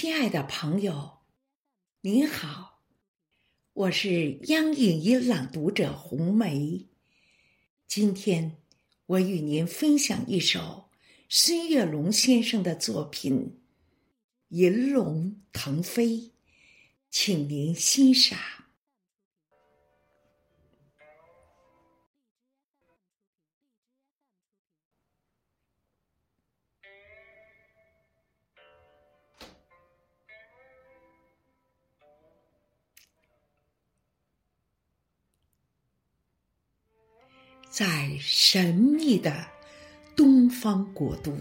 亲爱的朋友，您好，我是央影音朗读者红梅。今天我与您分享一首孙月龙先生的作品《银龙腾飞》，请您欣赏。在神秘的东方国度，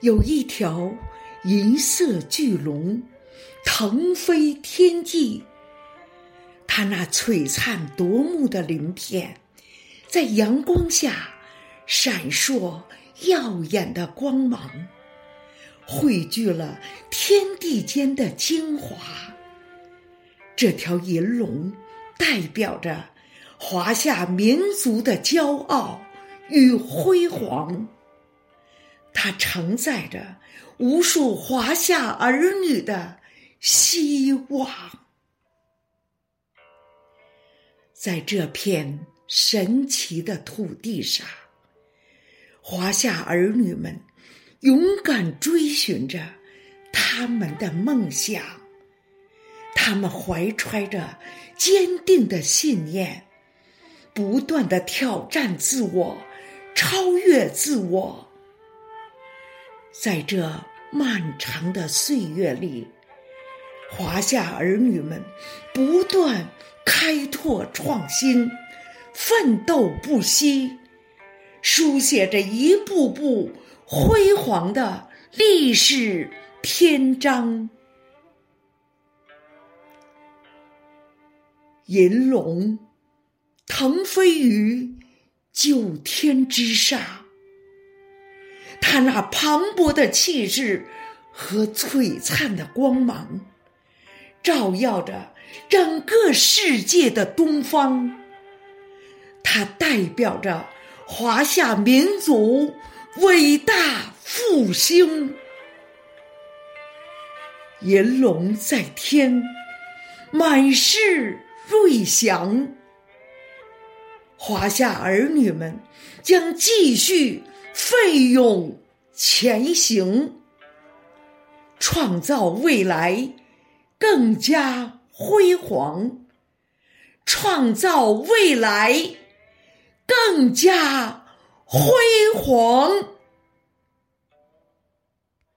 有一条银色巨龙腾飞天际。它那璀璨夺目的鳞片，在阳光下闪烁耀眼的光芒，汇聚了天地间的精华。这条银龙代表着。华夏民族的骄傲与辉煌，它承载着无数华夏儿女的希望。在这片神奇的土地上，华夏儿女们勇敢追寻着他们的梦想，他们怀揣着坚定的信念。不断的挑战自我，超越自我。在这漫长的岁月里，华夏儿女们不断开拓创新，奋斗不息，书写着一步步辉煌的历史篇章。银龙。腾飞于九天之上，他那磅礴的气势和璀璨的光芒，照耀着整个世界的东方。它代表着华夏民族伟大复兴。银龙在天，满是瑞祥。华夏儿女们将继续奋勇前行，创造未来更加辉煌，创造未来更加辉煌。